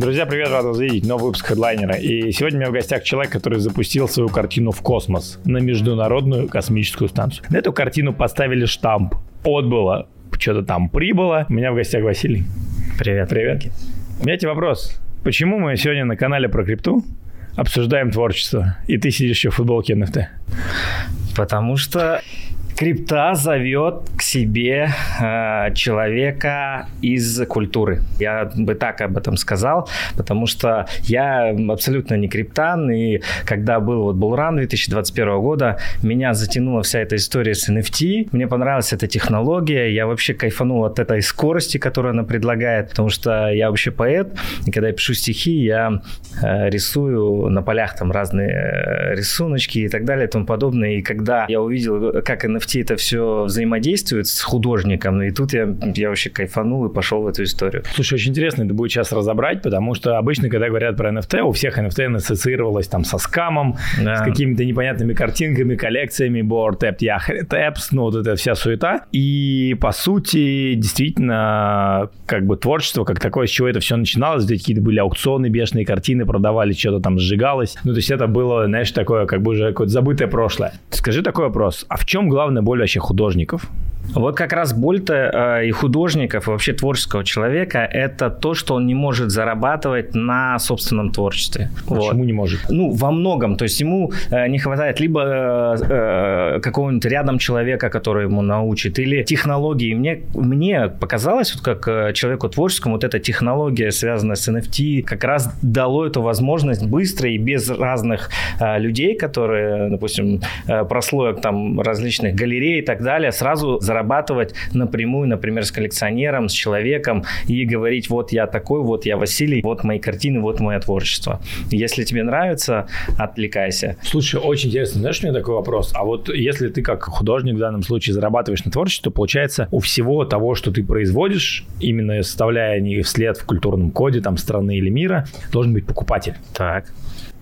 Друзья, привет, рад вас видеть. Новый выпуск хедлайнера. И сегодня у меня в гостях человек, который запустил свою картину в космос на Международную космическую станцию. На эту картину поставили штамп. Отбыло, что-то там прибыло. У меня в гостях Василий. Привет. Привет. У меня тебе вопрос. Почему мы сегодня на канале про крипту обсуждаем творчество, и ты сидишь еще в футболке NFT? Потому что крипта зовет к себе э, человека из культуры. Я бы так об этом сказал, потому что я абсолютно не криптан, и когда был вот Булран 2021 года, меня затянула вся эта история с NFT. Мне понравилась эта технология, я вообще кайфанул от этой скорости, которую она предлагает, потому что я вообще поэт, и когда я пишу стихи, я э, рисую на полях там разные э, рисуночки и так далее и тому подобное. И когда я увидел, как NFT NFT это все взаимодействует с художником, и тут я, я вообще кайфанул и пошел в эту историю. Слушай, очень интересно это будет сейчас разобрать, потому что обычно, когда говорят про NFT, у всех NFT ассоциировалось там со скамом, да. с какими-то непонятными картинками, коллекциями, board tapped, yeah, taps, ну вот эта вся суета. И по сути, действительно, как бы творчество как такое, с чего это все начиналось, здесь какие-то были аукционы, бешеные картины продавали, что-то там сжигалось. Ну, то есть это было, знаешь, такое как бы уже какое-то забытое прошлое. Скажи такой вопрос, а в чем главное главная боль вообще художников? Вот как раз боль-то э, и художников, и вообще творческого человека – это то, что он не может зарабатывать на собственном творчестве. Почему вот. не может? Ну, во многом. То есть ему э, не хватает либо э, э, какого-нибудь рядом человека, который ему научит, или технологии. Мне, мне показалось, вот как э, человеку творческому, вот эта технология, связанная с NFT, как раз дало эту возможность быстро и без разных э, людей, которые, допустим, э, прослоек там различных галерей и так далее, сразу зарабатывать напрямую, например, с коллекционером, с человеком и говорить, вот я такой, вот я Василий, вот мои картины, вот мое творчество. Если тебе нравится, отвлекайся. Слушай, очень интересно, знаешь, у меня такой вопрос. А вот если ты как художник в данном случае зарабатываешь на творчестве, то получается у всего того, что ты производишь, именно составляя не вслед в культурном коде там страны или мира, должен быть покупатель. Так.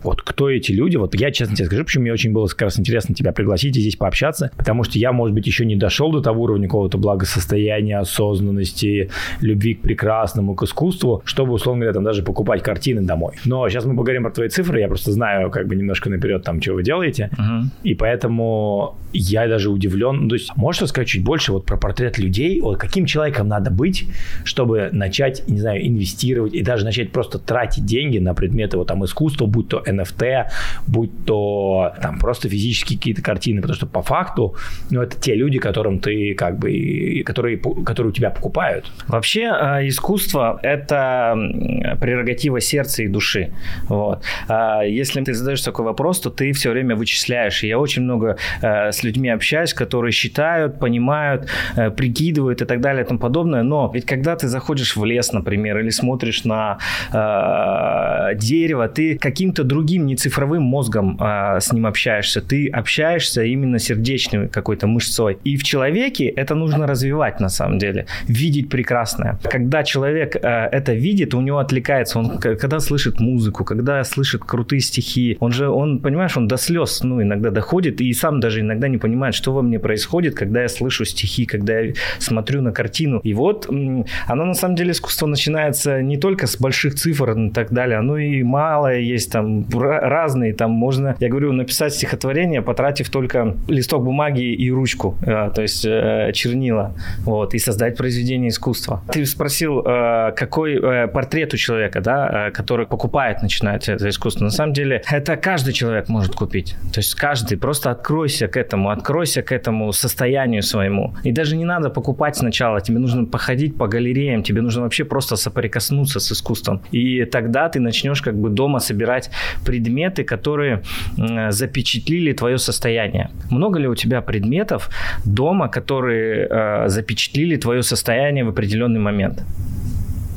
Вот кто эти люди? Вот я честно тебе скажу, почему мне очень было как раз интересно тебя пригласить и здесь пообщаться, потому что я, может быть, еще не дошел до того уровня какого-то благосостояния, осознанности, любви к прекрасному, к искусству, чтобы, условно говоря, там даже покупать картины домой. Но сейчас мы поговорим про твои цифры, я просто знаю как бы немножко наперед там, что вы делаете, uh-huh. и поэтому я даже удивлен. Ну, то есть, можешь рассказать чуть больше вот про портрет людей, вот каким человеком надо быть, чтобы начать, не знаю, инвестировать и даже начать просто тратить деньги на предметы вот там искусства, будь то NFT, будь то там просто физические какие-то картины, потому что по факту, ну, это те люди, которым ты как бы, которые, которые у тебя покупают. Вообще э, искусство – это прерогатива сердца и души. Вот. А если ты задаешь такой вопрос, то ты все время вычисляешь. Я очень много э, с людьми общаюсь, которые считают, понимают, э, прикидывают и так далее и тому подобное. Но ведь когда ты заходишь в лес, например, или смотришь на дерево, ты каким-то другим другим, не цифровым мозгом а, с ним общаешься, ты общаешься именно сердечной какой-то мышцой. И в человеке это нужно развивать на самом деле, видеть прекрасное. Когда человек а, это видит, у него отвлекается, он когда слышит музыку, когда слышит крутые стихи, он же, он, понимаешь, он до слез, ну, иногда доходит, и сам даже иногда не понимает, что во мне происходит, когда я слышу стихи, когда я смотрю на картину. И вот оно на самом деле искусство начинается не только с больших цифр и так далее, оно и малое есть там разные, там можно, я говорю, написать стихотворение, потратив только листок бумаги и ручку, э, то есть э, чернила, вот, и создать произведение искусства. Ты спросил, э, какой портрет у человека, да, который покупает, начинает это искусство. На самом деле, это каждый человек может купить. То есть каждый, просто откройся к этому, откройся к этому состоянию своему. И даже не надо покупать сначала, тебе нужно походить по галереям, тебе нужно вообще просто соприкоснуться с искусством. И тогда ты начнешь как бы дома собирать предметы, которые запечатлили твое состояние. Много ли у тебя предметов дома, которые э, запечатлили твое состояние в определенный момент?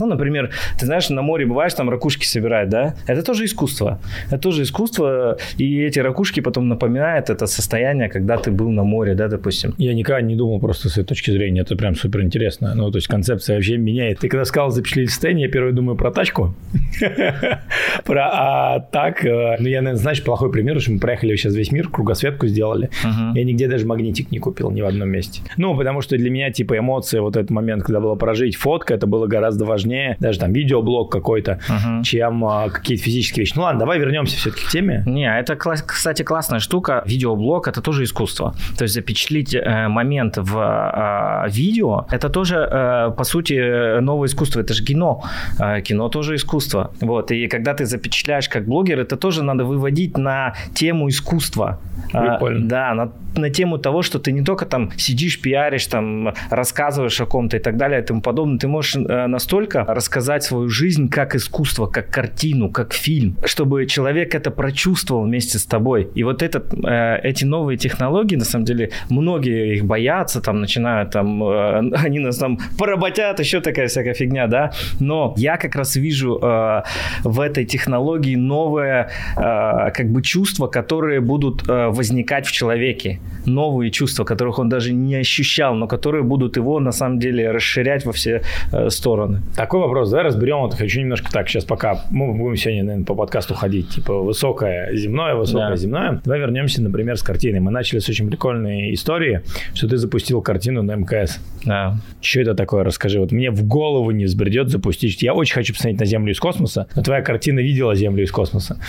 Ну, например, ты знаешь, на море бываешь, там ракушки собирать, да? Это тоже искусство. Это тоже искусство, и эти ракушки потом напоминают это состояние, когда ты был на море, да, допустим. Я никогда не думал просто с этой точки зрения, это прям супер интересно. Ну, то есть концепция вообще меняет. Ты когда сказал запечатлеть состояние, я первый думаю про тачку. Про, а так, э, ну, я, знаешь, плохой пример, что мы проехали сейчас весь мир, кругосветку сделали. Я нигде даже магнитик не купил ни в одном месте. Ну, потому что для меня, типа, эмоции, вот этот момент, когда было прожить фотка, это было гораздо важнее важнее, даже там видеоблог какой-то, угу. чем а, какие-то физические вещи. Ну ладно, давай вернемся все-таки к теме. Не, это, кстати, классная штука. Видеоблог это тоже искусство. То есть запечатлить э, момент в э, видео, это тоже, э, по сути, новое искусство. Это же кино. Э, кино тоже искусство. Вот. И когда ты запечатляешь как блогер, это тоже надо выводить на тему искусства. Прикольно. А, да, на, на тему того, что ты не только там сидишь, пиаришь, там рассказываешь о ком-то и так далее и тому подобное. Ты можешь э, настолько рассказать свою жизнь как искусство, как картину, как фильм, чтобы человек это прочувствовал вместе с тобой. И вот этот, э, эти новые технологии, на самом деле, многие их боятся, там начинают там, э, они нас там поработят, еще такая всякая фигня, да. Но я как раз вижу э, в этой технологии новое э, как бы чувства, которые будут э, возникать в человеке. Новые чувства, которых он даже не ощущал, но которые будут его на самом деле расширять во все э, стороны. Такой вопрос, давай разберем. Вот хочу немножко так, сейчас пока мы будем сегодня, наверное, по подкасту ходить, типа высокое земное, высокое да. земное. Давай вернемся, например, с картиной. Мы начали с очень прикольной истории, что ты запустил картину на МКС. Да. Что это такое? Расскажи. Вот мне в голову не взбредет запустить. Я очень хочу посмотреть на Землю из космоса, но твоя картина видела Землю из космоса.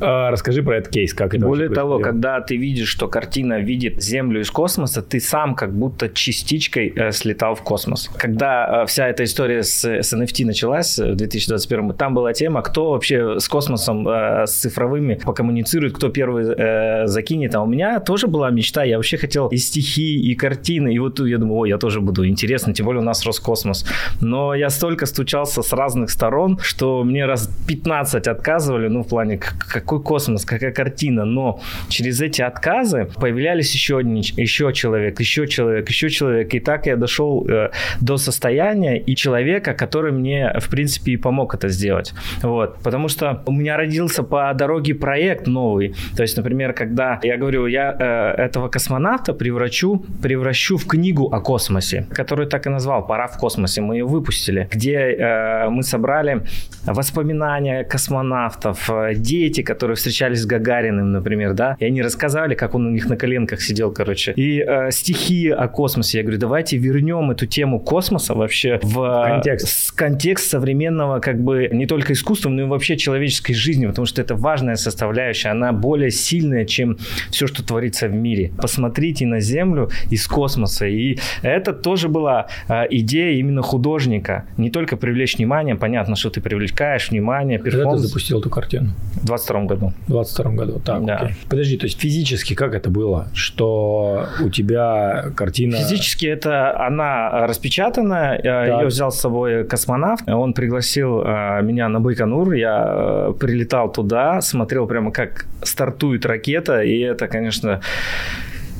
Э, расскажи про этот кейс, как это Более того, когда ты видишь, что картина видит Землю из космоса, ты сам как будто частичкой э, слетал в космос. Когда э, вся эта история с, с NFT началась в 2021, там была тема, кто вообще с космосом, э, с цифровыми покоммуницирует, кто первый э, закинет. А у меня тоже была мечта, я вообще хотел и стихи, и картины, и вот я думаю, о, я тоже буду интересно, тем более у нас Роскосмос. Но я столько стучался с разных сторон, что мне раз 15 отказывали, ну, в плане, какой космос, какая картина, но через эти отказы появлялись еще, еще человек, еще человек, еще человек. И так я дошел э, до состояния и человека, который мне, в принципе, и помог это сделать. Вот. Потому что у меня родился по дороге проект новый. То есть, например, когда я говорю, я э, этого космонавта превращу, превращу в книгу о космосе, которую так и назвал «Пора в космосе». Мы ее выпустили, где э, мы собрали воспоминания космонавтов, э, дети, которые встречались с Гагариным, например, да, и они рассказали, как он у них на коленках сидел, короче. И э, стихи о космосе. Я говорю, давайте вернем эту тему космоса вообще в контекст. Контекст современного как бы не только искусства, но и вообще человеческой жизни, потому что это важная составляющая, она более сильная, чем все, что творится в мире. Посмотрите на Землю из космоса. И это тоже была э, идея именно художника. Не только привлечь внимание, понятно, что ты привлекаешь внимание, перформанс. Когда ты запустил эту картину? В 22 году. В 22 году, так, да. окей. Подожди, то есть физически как это было? Что у тебя картина... Физически это она распечатана, так. ее взял с собой космонавт, он пригласил э, меня на Байконур, я э, прилетал туда, смотрел прямо как стартует ракета, и это, конечно,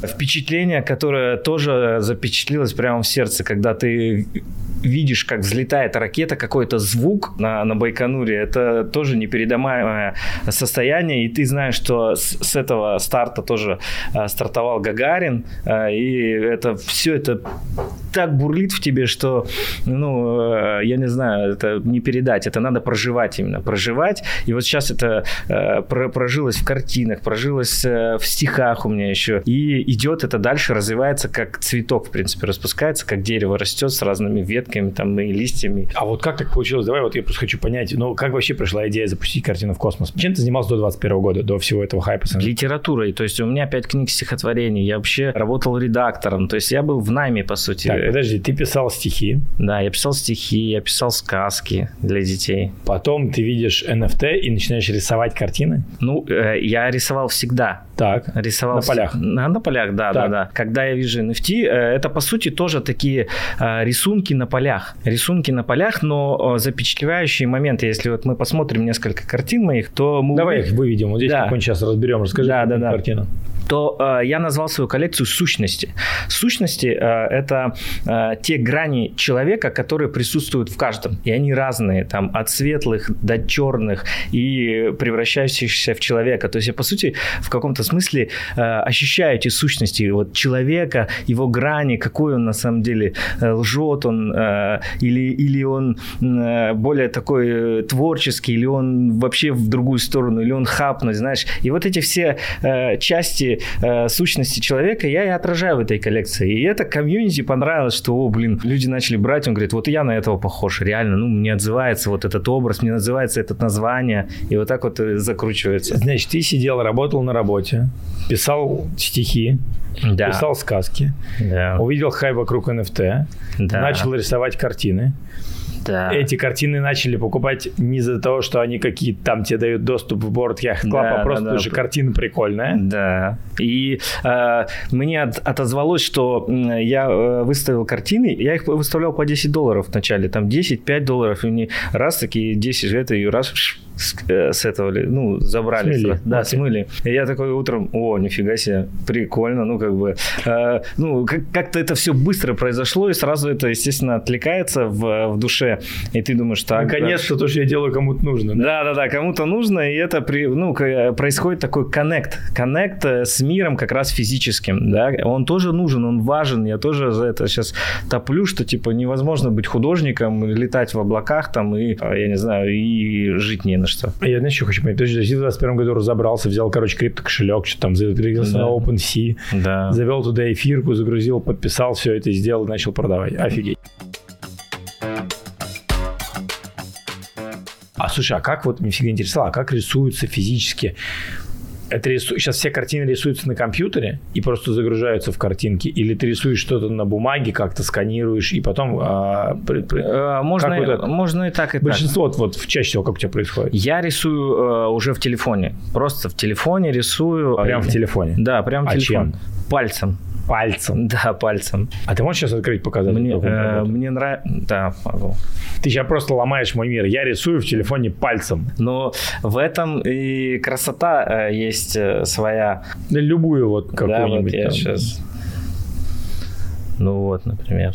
впечатление, которое тоже запечатлилось прямо в сердце, когда ты видишь, как взлетает ракета, какой-то звук на, на Байконуре, это тоже непередаваемое состояние, и ты знаешь, что с, с этого старта тоже э, стартовал Гагарин, э, и это все это так бурлит в тебе, что, ну, э, я не знаю, это не передать, это надо проживать именно, проживать, и вот сейчас это э, про, прожилось в картинах, прожилось э, в стихах у меня еще, и идет это дальше, развивается как цветок, в принципе, распускается, как дерево растет с разными ветками, там и листьями. А вот как так получилось? Давай вот я просто хочу понять, ну как вообще пришла идея запустить картину в космос? Чем ты занимался до 21 года, до всего этого хайпа? Литературой. То есть у меня пять книг стихотворений. Я вообще работал редактором. То есть я был в найме, по сути. Так, подожди, ты писал стихи? Да, я писал стихи, я писал сказки для детей. Потом ты видишь NFT и начинаешь рисовать картины? Ну, э, я рисовал всегда. Так. Рисовал на полях. На, на полях, да, так. да, да. Когда я вижу NFT, э, это по сути тоже такие э, рисунки на полях. Рисунки на полях, но запечатлевающие моменты. Если вот мы посмотрим несколько картин моих, то мы... Давай их выведем. Вот здесь да. какой сейчас разберем. Расскажи да, да, да. картину то э, я назвал свою коллекцию сущности. Сущности э, это э, те грани человека, которые присутствуют в каждом, и они разные, там от светлых до черных и превращающихся в человека. То есть я по сути в каком-то смысле э, ощущаю эти сущности вот человека, его грани, какой он на самом деле э, лжет он э, или или он э, более такой э, творческий, или он вообще в другую сторону, или он хапнуть, знаешь. И вот эти все э, части э, сущности человека я и отражаю в этой коллекции. И это комьюнити понравилось, что, о, блин, люди начали брать, он говорит, вот я на этого похож, реально, ну, мне отзывается вот этот образ, мне отзывается это название, и вот так вот закручивается. Значит, ты сидел, работал на работе, писал стихи, да. писал сказки, да. увидел хай вокруг NFT, да. начал рисовать картины. Да. Эти картины начали покупать не из-за того, что они какие-то там тебе дают доступ в борт Yacht Club, да, а просто да, да. что картина прикольная. Да. И э, мне от, отозвалось, что я э, выставил картины, я их выставлял по 10 долларов вначале, там 10-5 долларов, и мне раз такие 10, это и раз с, э, с этого, ну, забрали. Смыли. Да, okay. смыли. И я такой утром, о, нифига себе, прикольно, ну, как бы, э, ну, как- как-то это все быстро произошло, и сразу это, естественно, отвлекается в, в душе, и ты думаешь, так... Наконец-то да. то, что я делаю, кому-то нужно. Да-да-да, кому-то нужно, и это, при, ну, происходит такой коннект, коннект э, с миром как раз физическим, да, он тоже нужен, он важен, я тоже за это сейчас топлю, что, типа, невозможно быть художником, летать в облаках там и, я не знаю, и жить не на что. Я, знаешь, еще хочу понять. Подожди, ты в 2021 году разобрался, взял, короче, криптокошелек, что там зарегистрировался да. на OpenSea, да. завел туда эфирку, загрузил, подписал, все это сделал, начал продавать. Офигеть. А слушай, а как вот, мне всегда интересовало, а как рисуются физически это рису... сейчас все картины рисуются на компьютере и просто загружаются в картинки, или ты рисуешь что-то на бумаге, как-то сканируешь и потом а, при, при... А, можно, вот это? можно и так и большинство так. вот, вот чаще всего как у тебя происходит? Я рисую э, уже в телефоне, просто в телефоне рисую. Прям в телефоне? Да, прям в а телефоне. Чем? Пальцем. Пальцем? Да, пальцем. А ты можешь сейчас открыть, показать? Мне, э, мне нравится... Да, могу. Ты сейчас просто ломаешь мой мир. Я рисую в телефоне пальцем. Но в этом и красота э, есть э, своя. Любую вот какую-нибудь. Да, вот я там. сейчас... Ну вот, например.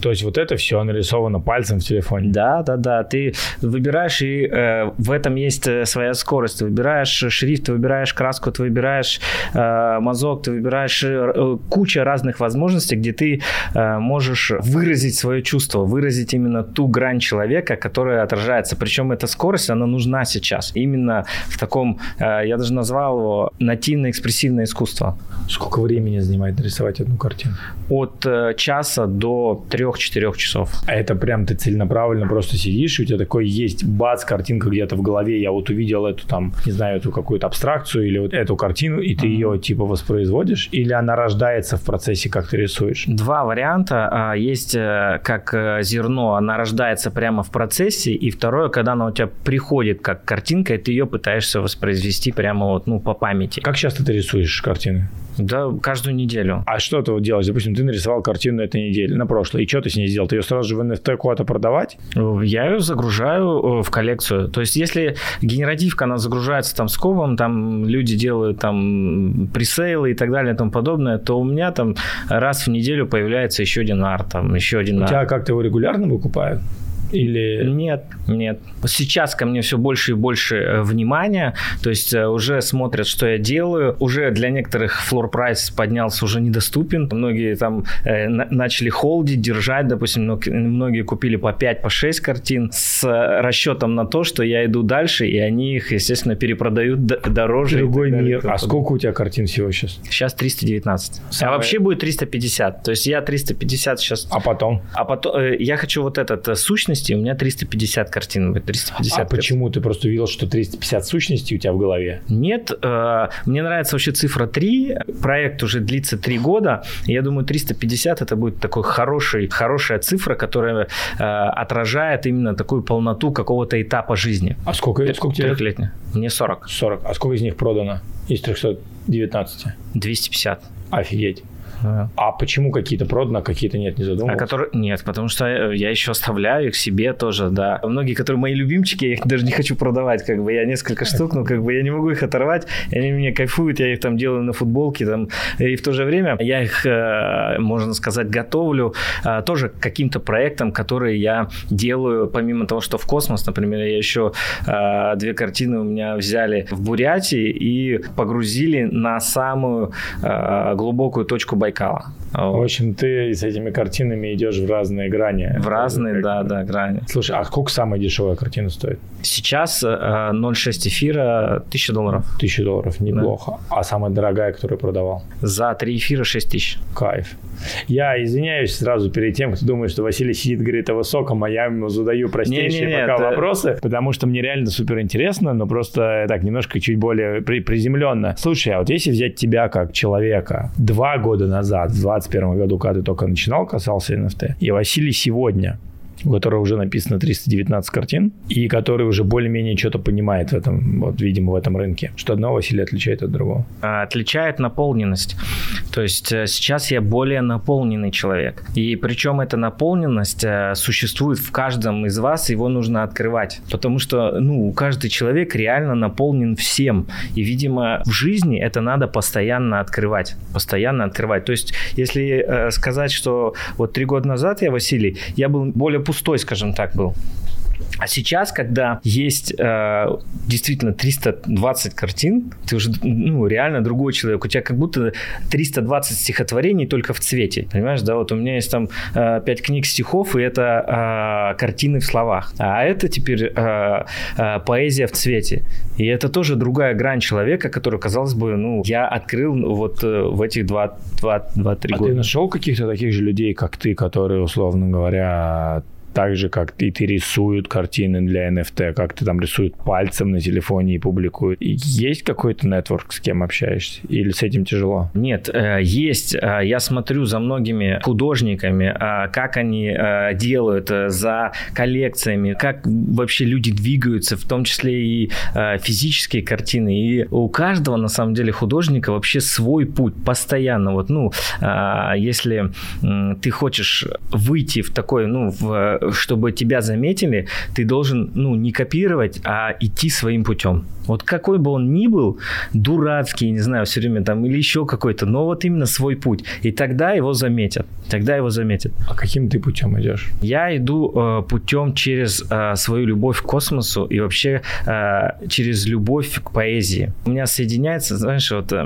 То есть вот это все нарисовано пальцем в телефоне. Да, да, да. Ты выбираешь, и э, в этом есть э, своя скорость. Ты выбираешь шрифт, ты выбираешь краску, ты выбираешь э, мазок, ты выбираешь э, куча разных возможностей, где ты э, можешь выразить свое чувство, выразить именно ту грань человека, которая отражается. Причем эта скорость, она нужна сейчас. Именно в таком, э, я даже назвал его нативно-экспрессивное искусство. Сколько времени занимает нарисовать одну картину? От э, часа до трех 3-4 часов. А это прям ты целенаправленно просто сидишь, и у тебя такой есть бац, картинка где-то в голове, я вот увидел эту там, не знаю, эту какую-то абстракцию или вот эту картину, и ты ее типа воспроизводишь, или она рождается в процессе, как ты рисуешь? Два варианта. А, есть э, как э, зерно, она рождается прямо в процессе, и второе, когда она у тебя приходит как картинка, и ты ее пытаешься воспроизвести прямо вот, ну, по памяти. Как часто ты рисуешь картины? Да, каждую неделю. А что ты вот делаешь? Допустим, ты нарисовал картину этой неделе, на прошлой, и что ты с ней сделал? Ты ее сразу же в NFT куда-то продавать? Я ее загружаю э, в коллекцию. То есть, если генеративка, она загружается там с кобом, там люди делают там пресейлы и так далее и тому подобное, то у меня там раз в неделю появляется еще один арт, там еще один у арт. У тебя как-то его регулярно выкупают? Или... Нет, нет. Сейчас ко мне все больше и больше э, внимания, то есть э, уже смотрят, что я делаю, уже для некоторых флор прайс поднялся, уже недоступен, многие там э, начали холдить, держать, допустим, многие купили по 5, по 6 картин с расчетом на то, что я иду дальше, и они их, естественно, перепродают дороже. Другой мир. А сколько у тебя картин всего сейчас? Сейчас 319. Самое... А вообще будет 350, то есть я 350 сейчас... А потом? А потом я хочу вот этот сущность сущностей, у меня 350 картин. 350 а картин. почему? Ты просто увидел, что 350 сущностей у тебя в голове? Нет, э, мне нравится вообще цифра 3. Проект уже длится 3 года. Я думаю, 350 это будет такой хороший, хорошая цифра, которая э, отражает именно такую полноту какого-то этапа жизни. А сколько, сколько тебе? Трехлетняя. Мне 40. 40. А сколько из них продано из 319? 250. Офигеть. А почему какие-то проданы, а какие-то нет, не задумывался? А которые... Нет, потому что я еще оставляю их себе тоже, да. Многие, которые мои любимчики, я их даже не хочу продавать, как бы я несколько штук, но как бы я не могу их оторвать, они мне кайфуют, я их там делаю на футболке, там, и в то же время я их, э, можно сказать, готовлю э, тоже каким-то проектом, которые я делаю, помимо того, что в космос, например, я еще э, две картины у меня взяли в Бурятии и погрузили на самую глубокую точку Байкала. В общем, ты с этими картинами идешь в разные грани. В разные, да, да, грани. Слушай, а сколько самая дешевая картина стоит? Сейчас 0,6 эфира 1000 долларов. 1000 долларов, неплохо. Да. А самая дорогая, которую продавал? За 3 эфира 6 тысяч. Кайф. Я извиняюсь сразу перед тем, кто думает, что Василий сидит, говорит о высоком, а я ему задаю простейшие не, не, пока это... вопросы, потому что мне реально супер интересно, но просто так немножко чуть более при, приземленно. Слушай, а вот если взять тебя как человека два года назад, в 21 году, когда ты только начинал, касался NFT, и Василий сегодня, у которого уже написано 319 картин, и который уже более-менее что-то понимает в этом, вот, видимо, в этом рынке. Что одного Василия отличает от другого? А, отличает наполненность. То есть э, сейчас я более наполненный человек. И причем эта наполненность э, существует в каждом из вас, его нужно открывать. Потому что, ну, каждый человек реально наполнен всем. И, видимо, в жизни это надо постоянно открывать. Постоянно открывать. То есть, если э, сказать, что вот три года назад я, Василий, я был более пустой, скажем так, был. А сейчас, когда есть э, действительно 320 картин, ты уже ну, реально другой человек. У тебя как будто 320 стихотворений только в цвете. Понимаешь, да? Вот у меня есть там э, 5 книг стихов, и это э, картины в словах. А это теперь э, э, поэзия в цвете. И это тоже другая грань человека, которую, казалось бы, ну, я открыл вот э, в этих 2-3 а года. А ты нашел каких-то таких же людей, как ты, которые, условно говоря, так же, как ты, ты рисуют картины для NFT, как ты там рисуют пальцем на телефоне и публикуют. Есть какой-то нетворк, с кем общаешься? Или с этим тяжело? Нет, э, есть. Э, я смотрю за многими художниками, э, как они делают, за коллекциями, как вообще люди двигаются, в том числе и физические картины. И у каждого, на самом деле, художника вообще свой путь постоянно. Вот, ну, если ты хочешь выйти в такой, ну, в чтобы тебя заметили, ты должен, ну, не копировать, а идти своим путем. Вот какой бы он ни был, дурацкий, не знаю, все время там, или еще какой-то, но вот именно свой путь. И тогда его заметят. Тогда его заметят. А каким ты путем идешь? Я иду э, путем через э, свою любовь к космосу и вообще э, через любовь к поэзии. У меня соединяется, знаешь, вот э,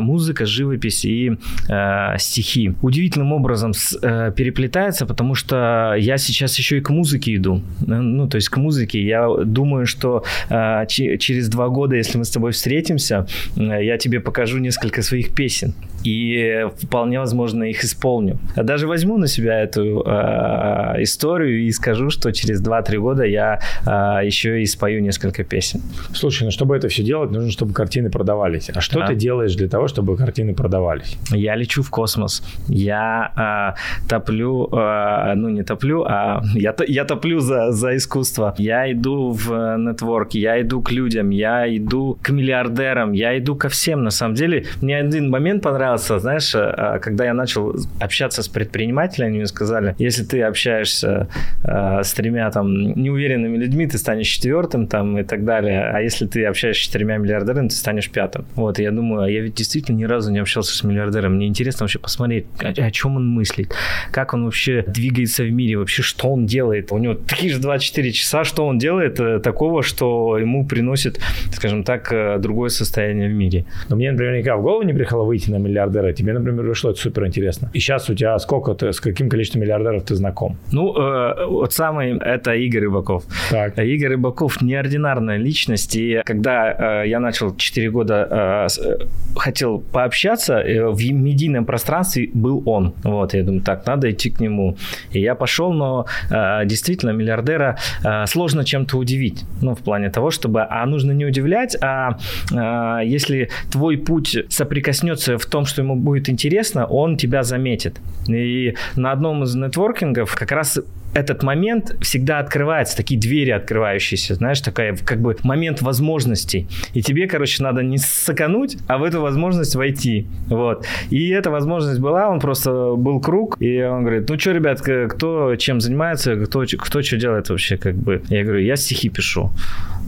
музыка, живопись и э, стихи. Удивительным образом с, э, переплетается, потому что я сейчас еще и к музыке иду. Ну, то есть к музыке. Я думаю, что э, через два года, если мы с тобой встретимся, э, я тебе покажу несколько своих песен. И вполне возможно их исполню. Я даже возьму на себя эту э, историю и скажу, что через 2-3 года я э, еще и спою несколько песен. Слушай, ну чтобы это все делать, нужно, чтобы картины продавались. А что а? ты делаешь для того, чтобы картины продавались? Я лечу в космос. Я э, топлю, э, ну не топлю, а я, я топлю за, за искусство. Я иду в нетворк, я иду к людям, я иду к миллиардерам, я иду ко всем. На самом деле, мне один момент понравился, знаешь, э, когда я начал общаться с предпринимателями, мне сказали, если ты общаешься э, с тремя там неуверенными людьми, ты станешь четвертым там и так далее, а если ты общаешься с четырьмя миллиардерами, ты станешь пятым. Вот, я думаю, а я ведь действительно ни разу не общался с миллиардером, мне интересно вообще посмотреть, о, о чем он мыслит, как он вообще двигается в мире, вообще что он делает. У него такие же 24 часа, что он делает э, такого, что ему приносит, скажем так, э, другое состояние в мире. Но мне, например, никогда в голову не приходило выйти на миллиардера. Тебе, например, вышло это супер интересно. И сейчас у тебя сколько ты, с каким количеством миллиардеров ты знаком? Ну, э, вот самый, это Игорь Рыбаков. Так. Игорь Рыбаков неординарная личность. И когда э, я начал 4 года, э, э, хотел пообщаться, э, в медийном пространстве был он. Вот, я думаю, так, надо идти к нему. И я пошел, но э, действительно миллиардера э, сложно чем-то удивить. Ну, в плане того, чтобы... А нужно не удивлять, а э, если твой путь соприкоснется в том, что ему будет интересно, он тебя заметит. И на одном из нетворкингов как раз этот момент всегда открывается, такие двери открывающиеся, знаешь, такая как бы момент возможностей. И тебе, короче, надо не сакануть, а в эту возможность войти. Вот. И эта возможность была, он просто был круг, и он говорит, ну что, ребят, кто чем занимается, кто, кто что делает вообще, как бы. Я говорю, я стихи пишу.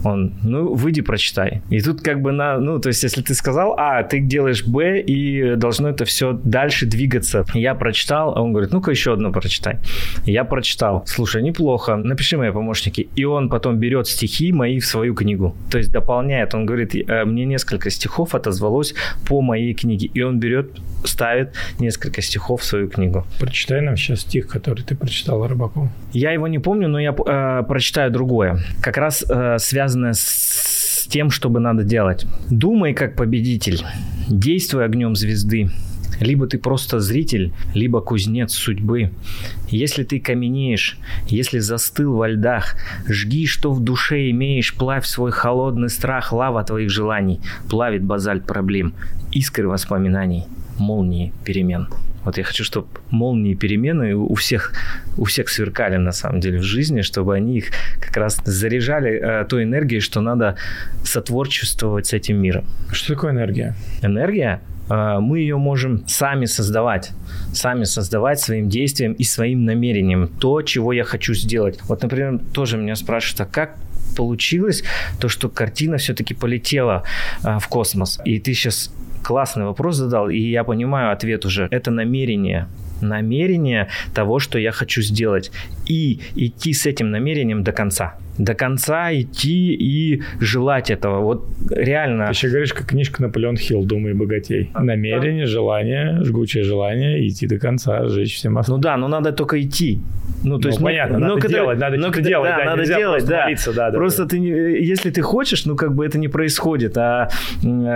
Он, ну, выйди, прочитай. И тут как бы на, ну, то есть, если ты сказал А, ты делаешь Б, и должно это все дальше двигаться. Я прочитал, а он говорит, ну-ка еще одно прочитай. Я прочитал. Слушай, неплохо, напиши мои помощники. И он потом берет стихи мои в свою книгу. То есть дополняет. Он говорит, «Э, мне несколько стихов отозвалось по моей книге. И он берет, ставит несколько стихов в свою книгу. Прочитай нам сейчас стих, который ты прочитал о Рыбакову. Я его не помню, но я э, прочитаю другое. Как раз э, связанное с тем, чтобы надо делать. Думай как победитель, действуй огнем звезды. Либо ты просто зритель, либо кузнец судьбы. Если ты каменеешь, если застыл во льдах, жги, что в душе имеешь, плавь свой холодный страх, лава твоих желаний, плавит базальт проблем, искры воспоминаний, молнии перемен. Вот я хочу, чтобы молнии перемены у всех, у всех сверкали на самом деле в жизни, чтобы они их как раз заряжали э, той энергией, что надо сотворчествовать с этим миром. Что такое энергия? Энергия мы ее можем сами создавать, сами создавать своим действием и своим намерением то, чего я хочу сделать. Вот, например, тоже меня спрашивают, а как получилось то, что картина все-таки полетела э, в космос, и ты сейчас классный вопрос задал, и я понимаю ответ уже. Это намерение намерение того, что я хочу сделать, и идти с этим намерением до конца. До конца идти и желать этого. Вот реально. Ты еще говоришь, как книжка Наполеон Хилл «Думай богатей». Намерение, желание, жгучее желание идти до конца, сжечь все массы. Ну да, но надо только идти. Ну, то ну, есть, понятно, ну, надо когда, делать, надо ну, когда, делать, да, да, надо делать, да. Молиться, да, да. Просто да. ты, если ты хочешь, ну, как бы это не происходит, а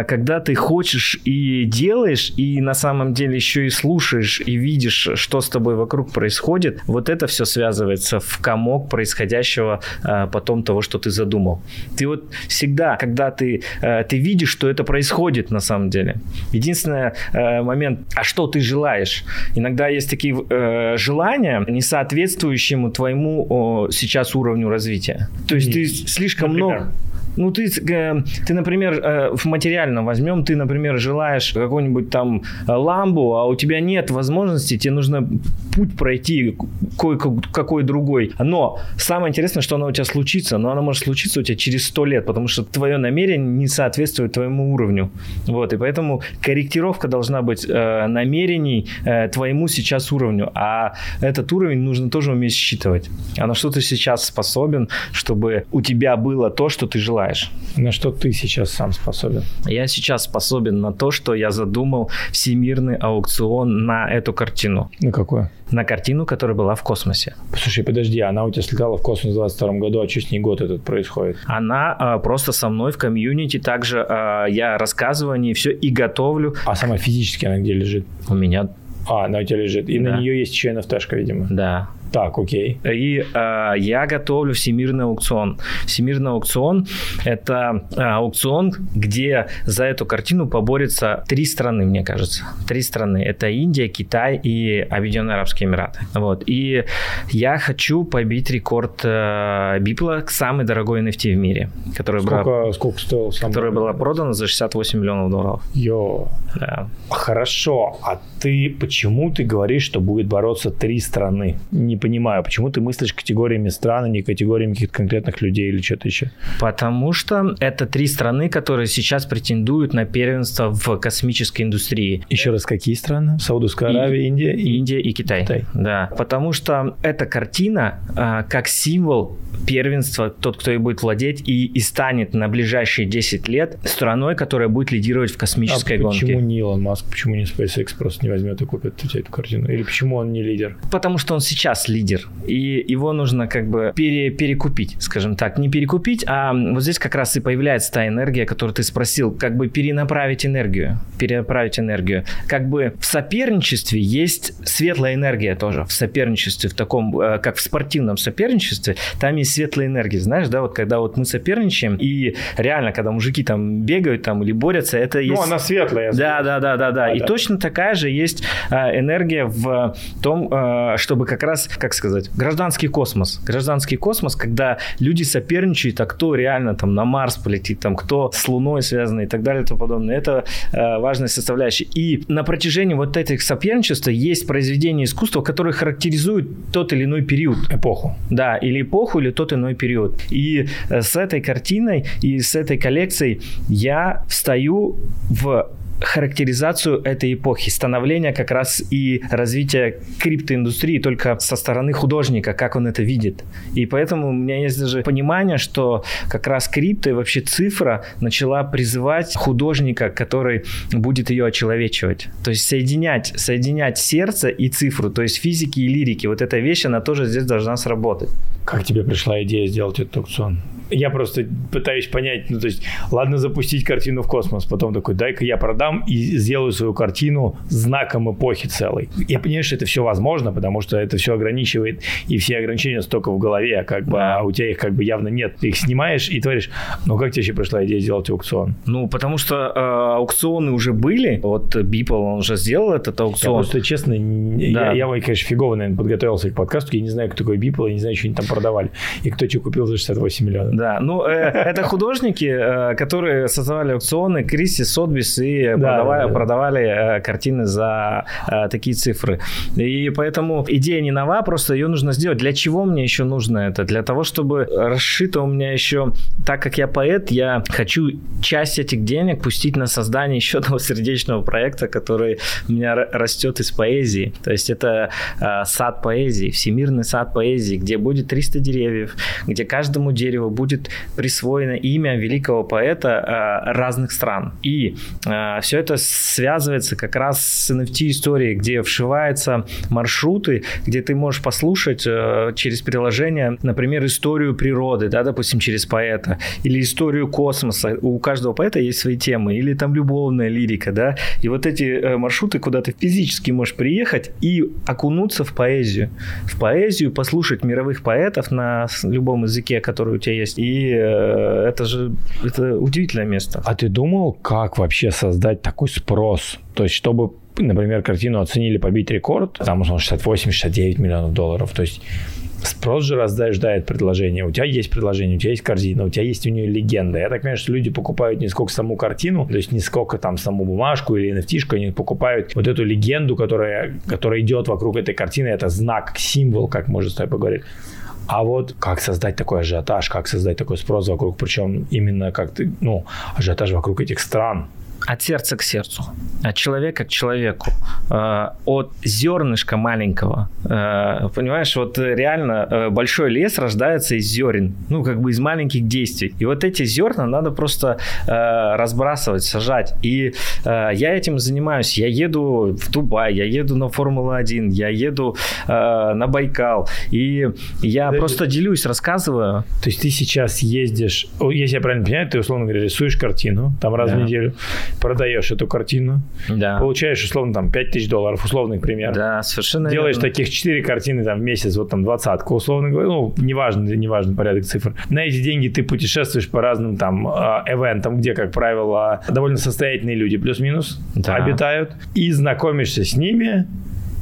когда ты хочешь и делаешь, и на самом деле еще и слушаешь, и видишь, что с тобой вокруг происходит, вот это все связывается в комок происходящего а, потом того, что ты задумал. Ты вот всегда, когда ты, а, ты видишь, что это происходит на самом деле. Единственный а, момент, а что ты желаешь? Иногда есть такие а, желания, не соответствующие соответствующему твоему сейчас уровню развития. То есть ты слишком Например? много ну, ты, э, ты, например, э, в материальном возьмем, ты, например, желаешь какой-нибудь там э, ламбу, а у тебя нет возможности, тебе нужно путь пройти кое-какой другой. Но самое интересное, что оно у тебя случится, но оно может случиться у тебя через сто лет, потому что твое намерение не соответствует твоему уровню. Вот, и поэтому корректировка должна быть э, намерений э, твоему сейчас уровню, а этот уровень нужно тоже уметь считывать. А на что ты сейчас способен, чтобы у тебя было то, что ты желаешь желаешь. На что ты сейчас сам способен? Я сейчас способен на то, что я задумал всемирный аукцион на эту картину. На какую? На картину, которая была в космосе. Слушай, подожди, она у тебя слетала в космос в 22 году, а что с ней год этот происходит? Она а, просто со мной в комьюнити, также а, я рассказываю о ней все и готовлю. А сама физически она где лежит? У меня а, она у тебя лежит. И да. на нее есть еще NFT-шка, видимо. Да. Так, окей. И э, я готовлю всемирный аукцион. Всемирный аукцион – это э, аукцион, где за эту картину поборются три страны, мне кажется. Три страны. Это Индия, Китай и Объединенные Арабские Эмираты. Вот. И я хочу побить рекорд э, Бипла самой дорогой NFT в мире. Которая сколько, была, сколько стоил сам Которая была продана за 68 миллионов долларов. Йо. Да. Хорошо. А ты почему ты говоришь, что будет бороться три страны? Не понимаю, почему ты мыслишь категориями стран, а не категориями каких-то конкретных людей или что-то еще? Потому что это три страны, которые сейчас претендуют на первенство в космической индустрии. Еще раз, какие страны? Саудовская Аравия, и, Индия? И... Индия и Китай. Китай. Да, потому что эта картина а, как символ первенства, тот, кто и будет владеть, и, и станет на ближайшие 10 лет страной, которая будет лидировать в космической а гонке. почему не Илон Маск, почему не SpaceX просто не возьмет и купит эту картину? Или почему он не лидер? Потому что он сейчас лидер, и его нужно как бы пере, перекупить, скажем так. Не перекупить, а вот здесь как раз и появляется та энергия, которую ты спросил, как бы перенаправить энергию. Перенаправить энергию. Как бы в соперничестве есть светлая энергия тоже. В соперничестве, в таком, э, как в спортивном соперничестве, там есть светлой энергии. Знаешь, да, вот когда вот мы соперничаем, и реально, когда мужики там бегают там или борются, это ну, есть... Ну, она светлая. Да, да, да, да, да. И да. точно такая же есть а, энергия в том, а, чтобы как раз, как сказать, гражданский космос. Гражданский космос, когда люди соперничают, а кто реально там на Марс полетит, там кто с Луной связан и так далее и тому подобное. Это а, важная составляющая. И на протяжении вот этих соперничества есть произведения искусства, которые характеризуют тот или иной период. Эпоху. Да, или эпоху, или тот иной период. И э, с этой картиной и с этой коллекцией я встаю в характеризацию этой эпохи, становления как раз и развития криптоиндустрии только со стороны художника, как он это видит. И поэтому у меня есть даже понимание, что как раз крипто и вообще цифра начала призывать художника, который будет ее очеловечивать. То есть соединять, соединять сердце и цифру, то есть физики и лирики. Вот эта вещь, она тоже здесь должна сработать. Как тебе пришла идея сделать этот аукцион? Я просто пытаюсь понять, ну то есть, ладно запустить картину в космос, потом такой, дай-ка я продам и сделаю свою картину знаком эпохи целой. Я понимаю, что это все возможно, потому что это все ограничивает, и все ограничения столько в голове, как бы, а у тебя их как бы явно нет. Ты их снимаешь и творишь. Ну как тебе вообще пришла идея сделать аукцион? Ну, потому что э, аукционы уже были. Вот Beeple, он уже сделал этот аукцион. Я просто честно, да. я, я, конечно, фигово, наверное, подготовился к подкасту, я не знаю, кто такой Beeple, я не знаю, что они там продавали, и кто что купил за 68 миллионов. Да, ну, э, это художники, э, которые создавали аукционы, Кристи, Сотбис, и да, продавали, да, да. продавали э, картины за э, такие цифры. И поэтому идея не нова, просто ее нужно сделать. Для чего мне еще нужно это? Для того, чтобы расшито у меня еще, так как я поэт, я хочу часть этих денег пустить на создание еще одного сердечного проекта, который у меня растет из поэзии. То есть это сад поэзии, всемирный сад поэзии, где будет 300 деревьев, где каждому дереву будет присвоено имя великого поэта э, разных стран. И э, все это связывается как раз с NFT-историей, где вшиваются маршруты, где ты можешь послушать э, через приложение, например, историю природы, да, допустим, через поэта, или историю космоса. У каждого поэта есть свои темы, или там любовная лирика, да. И вот эти маршруты, куда ты физически можешь приехать и окунуться в поэзию. В поэзию, послушать мировых поэтов на любом языке, который у тебя есть, и Э, это же это удивительное место. А ты думал, как вообще создать такой спрос? То есть, чтобы, например, картину оценили побить рекорд, там, условно, 68-69 миллионов долларов. То есть, Спрос же рождает предложение. У тебя есть предложение, у тебя есть корзина, у тебя есть у нее легенда. Я так понимаю, что люди покупают не сколько саму картину, то есть не сколько там саму бумажку или nft они покупают вот эту легенду, которая, которая идет вокруг этой картины. Это знак, символ, как можно с тобой поговорить. А вот как создать такой ажиотаж, как создать такой спрос вокруг, причем именно как ты, ну, ажиотаж вокруг этих стран, от сердца к сердцу, от человека к человеку, э, от зернышка маленького. Э, понимаешь, вот реально э, большой лес рождается из зерен, ну, как бы из маленьких действий. И вот эти зерна надо просто разбрасывать, сажать. И я этим занимаюсь. Я еду в Дубай, я еду на Формулу-1, я еду на Байкал. И я да, просто делюсь, рассказываю. То есть ты сейчас ездишь, если я правильно понимаю, ты, условно говоря, рисуешь картину там раз да. в неделю, продаешь эту картину, да. получаешь, условно, там, 5 тысяч долларов, условный пример. Да, совершенно Делаешь верно. таких 4 картины там, в месяц, вот там, двадцатку, условно говоря, ну, неважно, неважно порядок цифр. На эти деньги ты путешествуешь по разным там эвентам, где, как правило, довольно состоятельные люди плюс-минус да. обитают, и знакомишься с ними,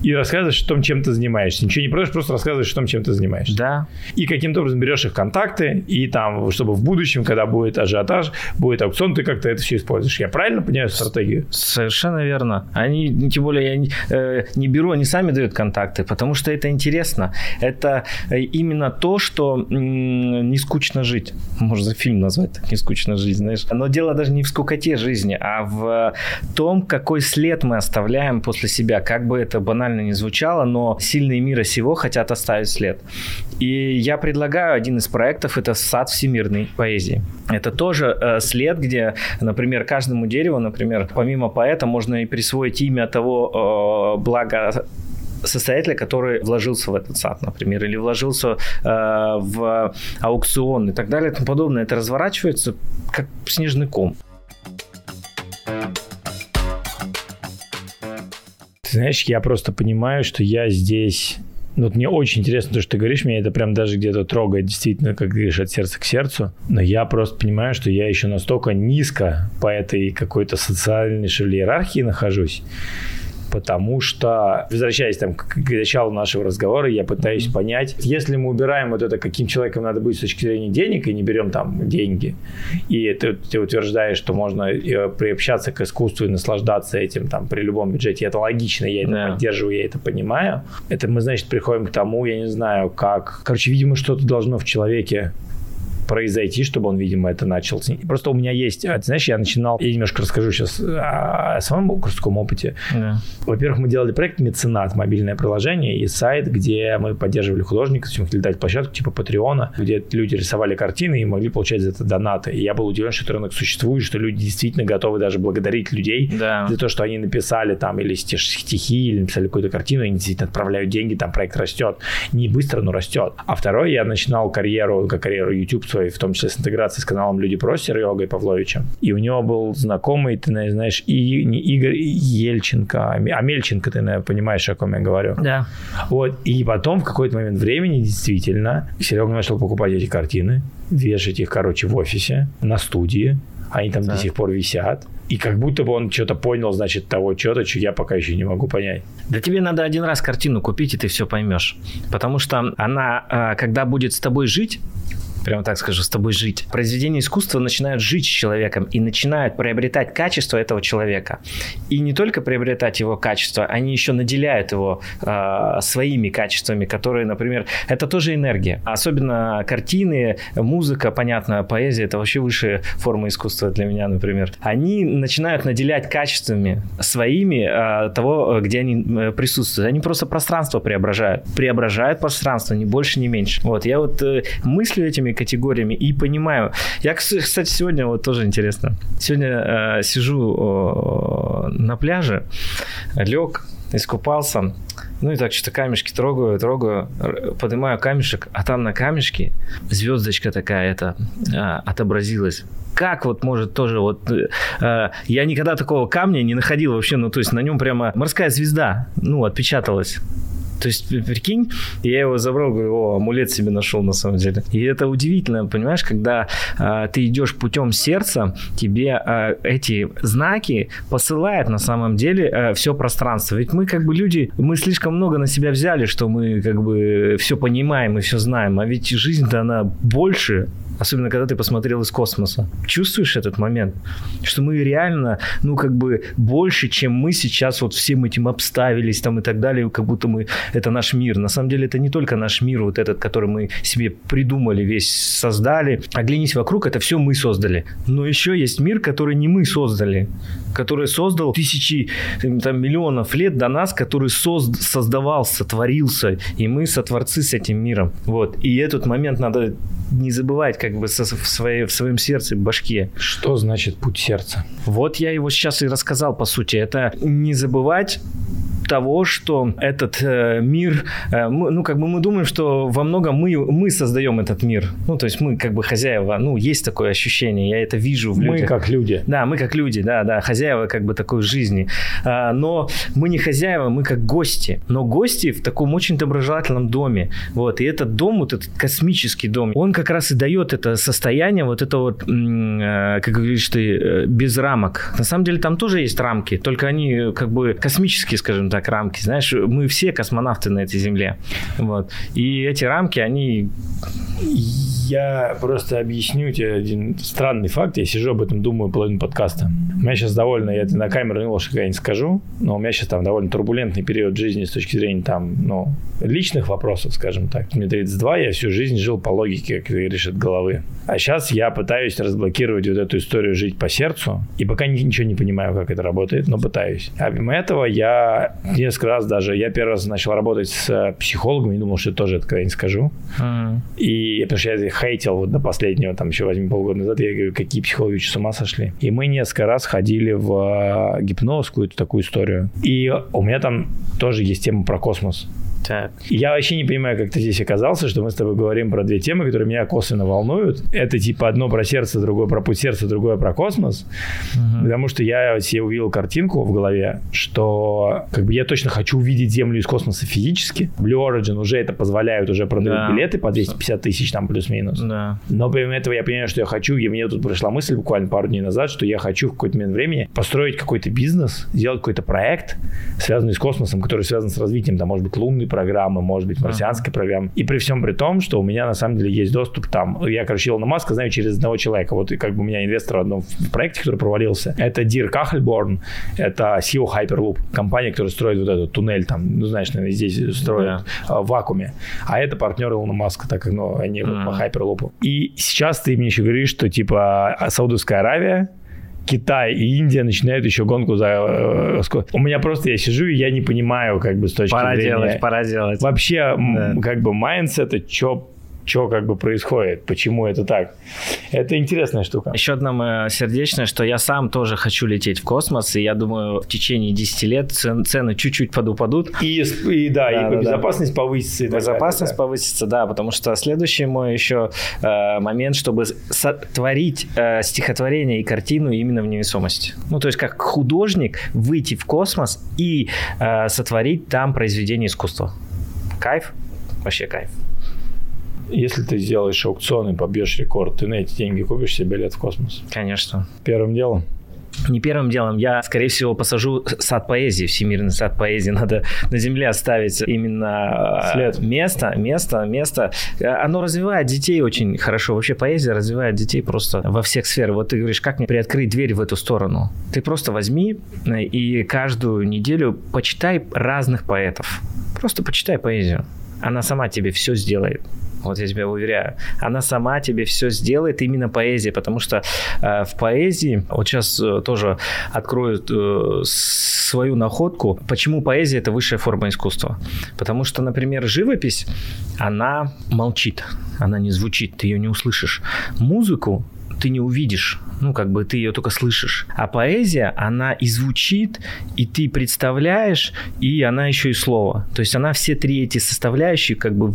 и рассказываешь о том, чем ты занимаешься. Ничего не продаешь, просто рассказываешь о том, чем ты занимаешься. Да. И каким-то образом берешь их контакты, и там, чтобы в будущем, когда будет ажиотаж, будет аукцион, ты как-то это все используешь. Я правильно понимаю стратегию? Совершенно верно. Они, тем более, я не, э, не беру, они сами дают контакты, потому что это интересно. Это э, именно то, что м- не скучно жить. Можно фильм назвать так, не скучно жить, знаешь. Но дело даже не в скукоте жизни, а в том, какой след мы оставляем после себя, как бы это банально банально не звучало, но сильные мира сего хотят оставить след. И я предлагаю один из проектов, это сад всемирной поэзии. Это тоже э, след, где, например, каждому дереву, например, помимо поэта, можно и присвоить имя того э, блага состоятеля, который вложился в этот сад, например, или вложился э, в аукцион и так далее и тому подобное. Это разворачивается как снежный ком. Ты знаешь, я просто понимаю, что я здесь Ну, вот мне очень интересно то, что ты говоришь, меня это прям даже где-то трогает, действительно, как говоришь, от сердца к сердцу. Но я просто понимаю, что я еще настолько низко по этой какой-то социальной, что иерархии нахожусь, потому что, возвращаясь там к, к началу нашего разговора, я пытаюсь mm-hmm. понять, если мы убираем вот это, каким человеком надо быть с точки зрения денег, и не берем там деньги, и ты, ты утверждаешь, что можно э, приобщаться к искусству и наслаждаться этим там при любом бюджете, это логично, я это yeah. поддерживаю, я это понимаю, это мы, значит, приходим к тому, я не знаю, как... Короче, видимо, что-то должно в человеке произойти, чтобы он, видимо, это начал. Просто у меня есть, а, ты знаешь, я начинал, я немножко расскажу сейчас о, о своем курсовом опыте. Да. Во-первых, мы делали проект «Меценат», мобильное приложение и сайт, где мы поддерживали художников, то есть мы дать площадку типа Патреона, где люди рисовали картины и могли получать за это донаты. И я был удивлен, что рынок существует, что люди действительно готовы даже благодарить людей да. за то, что они написали там или стихи, или написали какую-то картину, и они действительно отправляют деньги, там проект растет. Не быстро, но растет. А второй, я начинал карьеру, как карьеру YouTube свой, в том числе с интеграцией с каналом «Люди про» Серегой Павловичем. И у него был знакомый, ты, знаешь, и, не Игорь Ельченко, а Мельченко, ты, наверное, понимаешь, о ком я говорю. Да. Вот. И потом в какой-то момент времени действительно Серега начал покупать эти картины, вешать их, короче, в офисе, на студии. Они там да. до сих пор висят. И как будто бы он что-то понял, значит, того что-то, что я пока еще не могу понять. Да тебе надо один раз картину купить, и ты все поймешь. Потому что она, а, когда будет с тобой жить, прямо так скажу, с тобой жить. Произведения искусства начинают жить с человеком и начинают приобретать качество этого человека. И не только приобретать его качество, они еще наделяют его э, своими качествами, которые, например, это тоже энергия. Особенно картины, музыка, понятно, поэзия, это вообще высшая форма искусства для меня, например. Они начинают наделять качествами своими э, того, где они э, присутствуют. Они просто пространство преображают. Преображают пространство, ни больше, ни меньше. Вот, я вот э, мыслю этими категориями и понимаю. Я, кстати, сегодня вот тоже интересно. Сегодня э, сижу э, на пляже, лег, искупался. Ну и так что-то камешки трогаю, трогаю, поднимаю камешек, а там на камешке звездочка такая это а, отобразилась. Как вот может тоже вот... Э, я никогда такого камня не находил вообще, ну то есть на нем прямо морская звезда, ну, отпечаталась. То есть, прикинь, я его забрал, говорю, о, амулет себе нашел на самом деле. И это удивительно, понимаешь, когда а, ты идешь путем сердца, тебе а, эти знаки посылают на самом деле а, все пространство. Ведь мы как бы люди, мы слишком много на себя взяли, что мы как бы все понимаем и все знаем. А ведь жизнь-то она больше, Особенно, когда ты посмотрел из космоса. Чувствуешь этот момент? Что мы реально, ну, как бы больше, чем мы сейчас вот всем этим обставились там и так далее, как будто мы, это наш мир. На самом деле это не только наш мир, вот этот, который мы себе придумали, весь создали. Оглянись вокруг, это все мы создали. Но еще есть мир, который не мы создали, который создал тысячи, там, миллионов лет до нас, который созд, создавался, творился, и мы сотворцы с этим миром. Вот. И этот момент надо не забывать как бы со, в, своей, в своем сердце, в башке. Что значит путь сердца? Вот я его сейчас и рассказал, по сути. Это не забывать того, что этот э, мир, э, мы, ну, как бы мы думаем, что во многом мы, мы создаем этот мир. Ну, то есть мы как бы хозяева, ну, есть такое ощущение, я это вижу в людях. Мы как люди. Да, мы как люди, да, да, хозяева как бы такой жизни. А, но мы не хозяева, мы как гости. Но гости в таком очень доброжелательном доме. Вот, и этот дом, вот этот космический дом, он как раз и дает это состояние, вот это вот, э, как говоришь ты, э, без рамок. На самом деле там тоже есть рамки, только они как бы космические, скажем так, так рамки. Знаешь, мы все космонавты на этой земле. Вот. И эти рамки, они... Я просто объясню тебе один странный факт. Я сижу об этом, думаю половину подкаста. У меня сейчас довольно, я это на камеру не я не скажу, но у меня сейчас там довольно турбулентный период жизни с точки зрения там, ну, личных вопросов, скажем так. Мне 32, я всю жизнь жил по логике, как ты говоришь, от головы. А сейчас я пытаюсь разблокировать вот эту историю жить по сердцу, и пока ничего не понимаю, как это работает, но пытаюсь. А помимо этого я несколько раз даже, я первый раз начал работать с э, психологом и думал, что тоже это когда-нибудь скажу. Mm. И потому что я хейтил вот до последнего, там еще возьми полгода назад, я говорю, какие психологи с ума сошли. И мы несколько раз ходили в э, гипноз, какую-то такую историю. И у меня там тоже есть тема про космос. Так. Я вообще не понимаю, как ты здесь оказался, что мы с тобой говорим про две темы, которые меня косвенно волнуют. Это типа одно про сердце, другое про путь сердца, другое про космос. Угу. Потому что я себе увидел картинку в голове, что как бы я точно хочу увидеть Землю из космоса физически. Blue Origin уже это позволяют, уже продают да. билеты по 250 тысяч там плюс-минус. Да. Но помимо этого я понимаю, что я хочу, и мне тут пришла мысль буквально пару дней назад, что я хочу в какой-то момент времени построить какой-то бизнес, сделать какой-то проект, связанный с космосом, который связан с развитием, там, может быть, лунной программы, может быть, марсианской программы. И при всем при том, что у меня на самом деле есть доступ там. Я, короче, Илона Маска знаю через одного человека. Вот как бы у меня инвестор в одном проекте, который провалился. Это Дир Кахельборн, это SEO Hyperloop, компания, которая строит вот этот туннель там, ну, знаешь, наверное, здесь строят yeah. в вакууме. А это партнер Илона Маска, так как, ну, они uh-huh. по Hyperloop. И сейчас ты мне еще говоришь, что, типа, Саудовская Аравия, Китай и Индия начинают еще гонку за... Э, у меня просто, я сижу, и я не понимаю, как бы, с точки пора зрения... Пора делать, пора делать. Вообще, да. как бы, mindset а, что что как бы происходит, почему это так. Это интересная штука. Еще одна сердечная, что я сам тоже хочу лететь в космос, и я думаю, в течение 10 лет цен, цены чуть-чуть подупадут. И, и да, да, и да безопасность да. повысится. И безопасность да. повысится, да, потому что следующий мой еще э, момент, чтобы сотворить э, стихотворение и картину именно в невесомости. Ну, то есть как художник выйти в космос и э, сотворить там произведение искусства. Кайф? Вообще кайф. Если ты сделаешь аукцион и побьешь рекорд, ты на эти деньги купишь себе билет в космос? Конечно. Первым делом? Не первым делом, я, скорее всего, посажу сад поэзии, всемирный сад поэзии. Надо на земле оставить именно а, След. место, место, место. Оно развивает детей очень хорошо. Вообще поэзия развивает детей просто во всех сферах. Вот ты говоришь, как мне приоткрыть дверь в эту сторону? Ты просто возьми э, и каждую неделю почитай разных поэтов. Просто почитай поэзию. Она сама тебе все сделает. Вот я тебя уверяю. Она сама тебе все сделает, именно поэзия, потому что э, в поэзии, вот сейчас э, тоже открою э, свою находку, почему поэзия это высшая форма искусства. Потому что, например, живопись, она молчит, она не звучит, ты ее не услышишь. Музыку ты не увидишь, ну, как бы ты ее только слышишь. А поэзия, она и звучит, и ты представляешь, и она еще и слово. То есть она все три эти составляющие как бы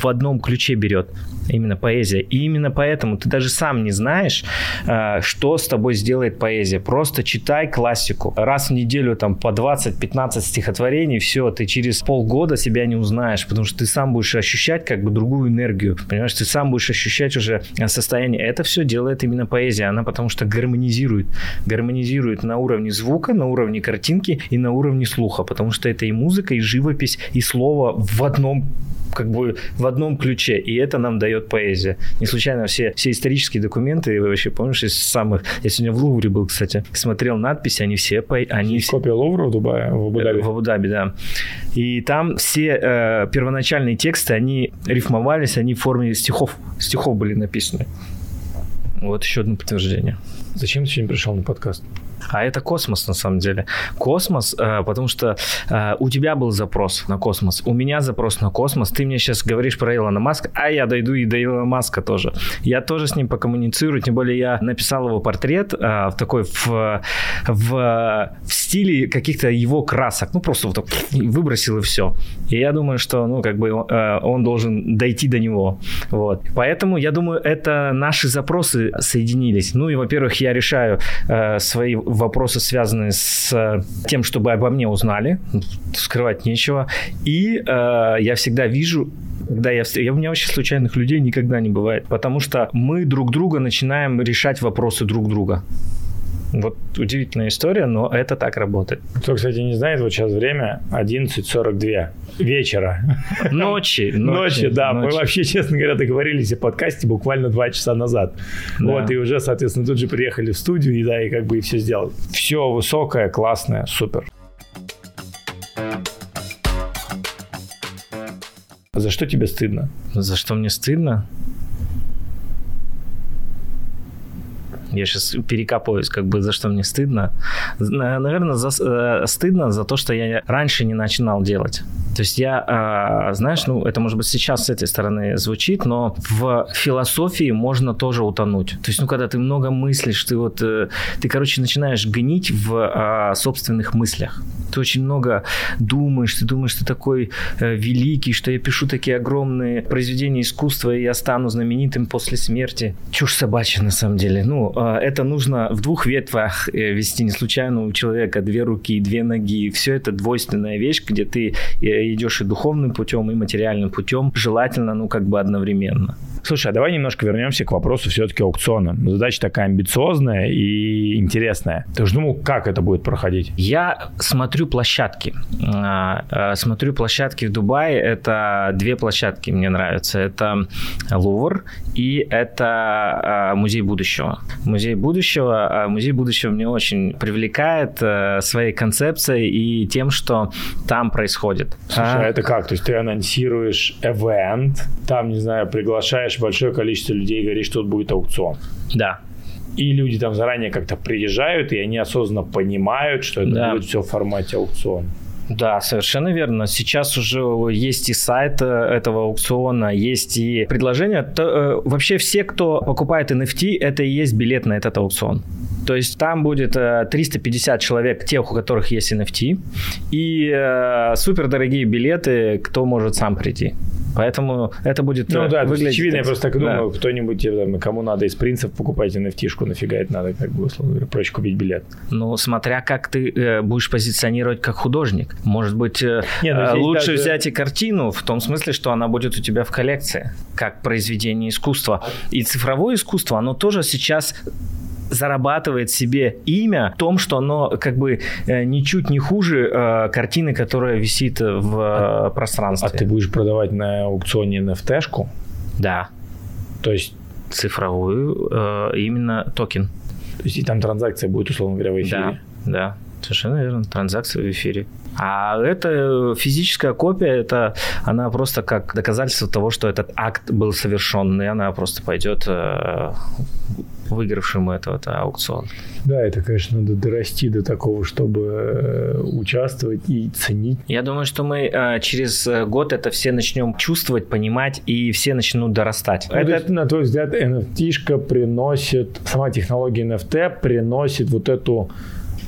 в одном ключе берет именно поэзия. И именно поэтому ты даже сам не знаешь, а, что с тобой сделает поэзия. Просто читай классику. Раз в неделю там по 20-15 стихотворений, все, ты через полгода себя не узнаешь, потому что ты сам будешь ощущать как бы другую энергию. Понимаешь, ты сам будешь ощущать уже состояние. Это все делает именно поэзия. Она потому что гармонизирует. Гармонизирует на уровне звука, на уровне картинки и на уровне слуха. Потому что это и музыка, и живопись, и слово в одном как бы в одном ключе, и это нам дает поэзия. Не случайно все, все исторические документы, вы вообще помнишь, из самых... Я сегодня в Лувре был, кстати, смотрел надписи, они все... По... Они все... Копия Лувра в Дубае, в Абу-Даби? В Абу-Даби, да. И там все э, первоначальные тексты, они рифмовались, они в форме стихов, стихов были написаны. Вот еще одно подтверждение. Зачем ты сегодня пришел на подкаст? А это космос на самом деле. Космос, э, потому что э, у тебя был запрос на космос, у меня запрос на космос. Ты мне сейчас говоришь про Илона Маска, а я дойду и до Илона Маска тоже. Я тоже с ним покоммуницирую, тем более я написал его портрет э, в такой в, в, в стиле каких-то его красок. Ну, просто вот так выбросил и все. И я думаю, что, ну, как бы он должен дойти до него. Вот. Поэтому, я думаю, это наши запросы соединились. Ну, и, во-первых, я решаю свои вопросы, связанные с э, тем, чтобы обо мне узнали, скрывать нечего. И э, я всегда вижу когда я, я... У меня вообще случайных людей никогда не бывает, потому что мы друг друга начинаем решать вопросы друг друга. Вот удивительная история, но это так работает. Кто, кстати, не знает, вот сейчас время 11.42 вечера. Ночи. Ночи, да. Ночи. Мы вообще, честно говоря, договорились о подкасте буквально два часа назад. Да. Вот, и уже, соответственно, тут же приехали в студию, и да, и как бы и все сделали. Все высокое, классное, супер. За что тебе стыдно? За что мне стыдно? Я сейчас перекапываюсь, как бы за что мне стыдно. Наверное, за, э, стыдно за то, что я раньше не начинал делать. То есть я, э, знаешь, ну это может быть сейчас с этой стороны звучит, но в философии можно тоже утонуть. То есть, ну когда ты много мыслишь, ты вот, э, ты, короче, начинаешь гнить в э, собственных мыслях. Ты очень много думаешь, ты думаешь, ты такой э, великий, что я пишу такие огромные произведения искусства, и я стану знаменитым после смерти. Чушь собачья на самом деле. Ну, это нужно в двух ветвях э, вести. Не случайно у человека две руки, две ноги. Все это двойственная вещь, где ты э, идешь и духовным путем, и материальным путем. Желательно, ну, как бы одновременно. Слушай, а давай немножко вернемся к вопросу все-таки аукциона. Задача такая амбициозная и интересная. Ты же думал, как это будет проходить? Я смотрю площадки. А, а, смотрю площадки в Дубае. Это две площадки мне нравятся. Это Лувр и это а, Музей будущего. Музей будущего, Музей будущего мне очень привлекает э, своей концепцией и тем, что там происходит. Слушай, а это как? То есть ты анонсируешь event, там, не знаю, приглашаешь большое количество людей и говоришь, что тут будет аукцион. Да, и люди там заранее как-то приезжают, и они осознанно понимают, что это да. будет все в формате аукциона. Да, совершенно верно. Сейчас уже есть и сайт э, этого аукциона, есть и предложение. То, э, вообще все, кто покупает NFT, это и есть билет на этот аукцион. То есть там будет э, 350 человек, тех, у которых есть NFT, и э, супер дорогие билеты, кто может сам прийти. Поэтому это будет Ну да, выглядеть... очевидно, я просто так думаю, да. кто-нибудь, там, кому надо из принципов покупать NFT-шку, нафига это надо, как бы, условно говоря, проще купить билет. Ну, смотря как ты э, будешь позиционировать как художник. Может быть, э, Не, ну, э, лучше даже... взять и картину в том смысле, что она будет у тебя в коллекции, как произведение искусства. И цифровое искусство, оно тоже сейчас зарабатывает себе имя в том, что оно как бы э, ничуть не хуже э, картины, которая висит в а, пространстве. А ты будешь продавать на аукционе NFT-шку? Да. То есть цифровую э, именно токен. То есть и там транзакция будет, условно говоря, в эфире? Да, да. Совершенно верно, транзакция в эфире. А это физическая копия, это она просто как доказательство того, что этот акт был совершен, и она просто пойдет э, выигравшему этого аукциона. Да, это, конечно, надо дорасти до такого, чтобы э, участвовать и ценить. Я думаю, что мы э, через год это все начнем чувствовать, понимать, и все начнут дорастать. Ну, это, на твой взгляд, NFT приносит, сама технология NFT приносит вот эту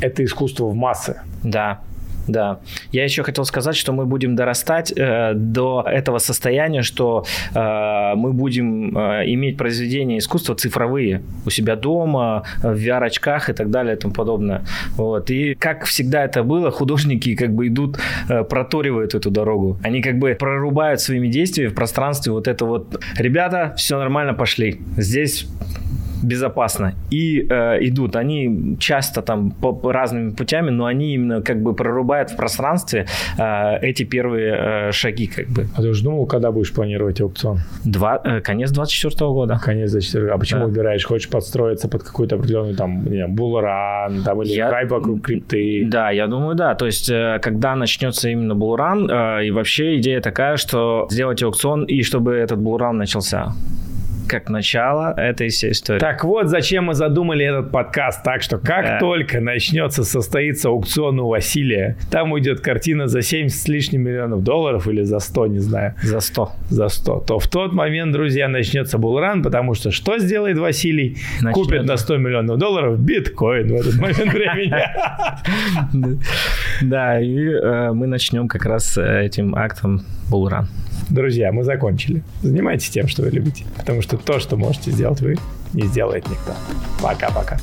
это искусство в массы. Да, да. Я еще хотел сказать, что мы будем дорастать э, до этого состояния, что э, мы будем э, иметь произведения искусства цифровые у себя дома, в VR-очках и так далее и тому подобное. Вот. И как всегда это было, художники как бы идут, э, проторивают эту дорогу. Они как бы прорубают своими действиями в пространстве вот это вот. Ребята, все нормально, пошли. Здесь безопасно. И э, идут. Они часто там по, по разными путями, но они именно как бы прорубают в пространстве э, эти первые э, шаги как бы. А ты уже думал, когда будешь планировать аукцион? Два, э, конец 24 года. Конец 24 А почему да. выбираешь? Хочешь подстроиться под какой-то определенный там, не знаю, булран, там или я... хайп вокруг крипты? Да, я думаю, да. То есть, э, когда начнется именно булран, э, и вообще идея такая, что сделать аукцион, и чтобы этот булран начался как начало этой всей истории. Так вот, зачем мы задумали этот подкаст. Так что, как да. только начнется, состоится аукцион у Василия, там уйдет картина за 70 с лишним миллионов долларов или за 100, не знаю. За 100. За 100. То в тот момент, друзья, начнется булран, потому что что сделает Василий? Начнет. Купит на 100 миллионов долларов биткоин в этот момент времени. Да, и э, мы начнем как раз этим актом булран. Друзья, мы закончили. Занимайтесь тем, что вы любите. Потому что то, что можете сделать вы, не сделает никто. Пока-пока.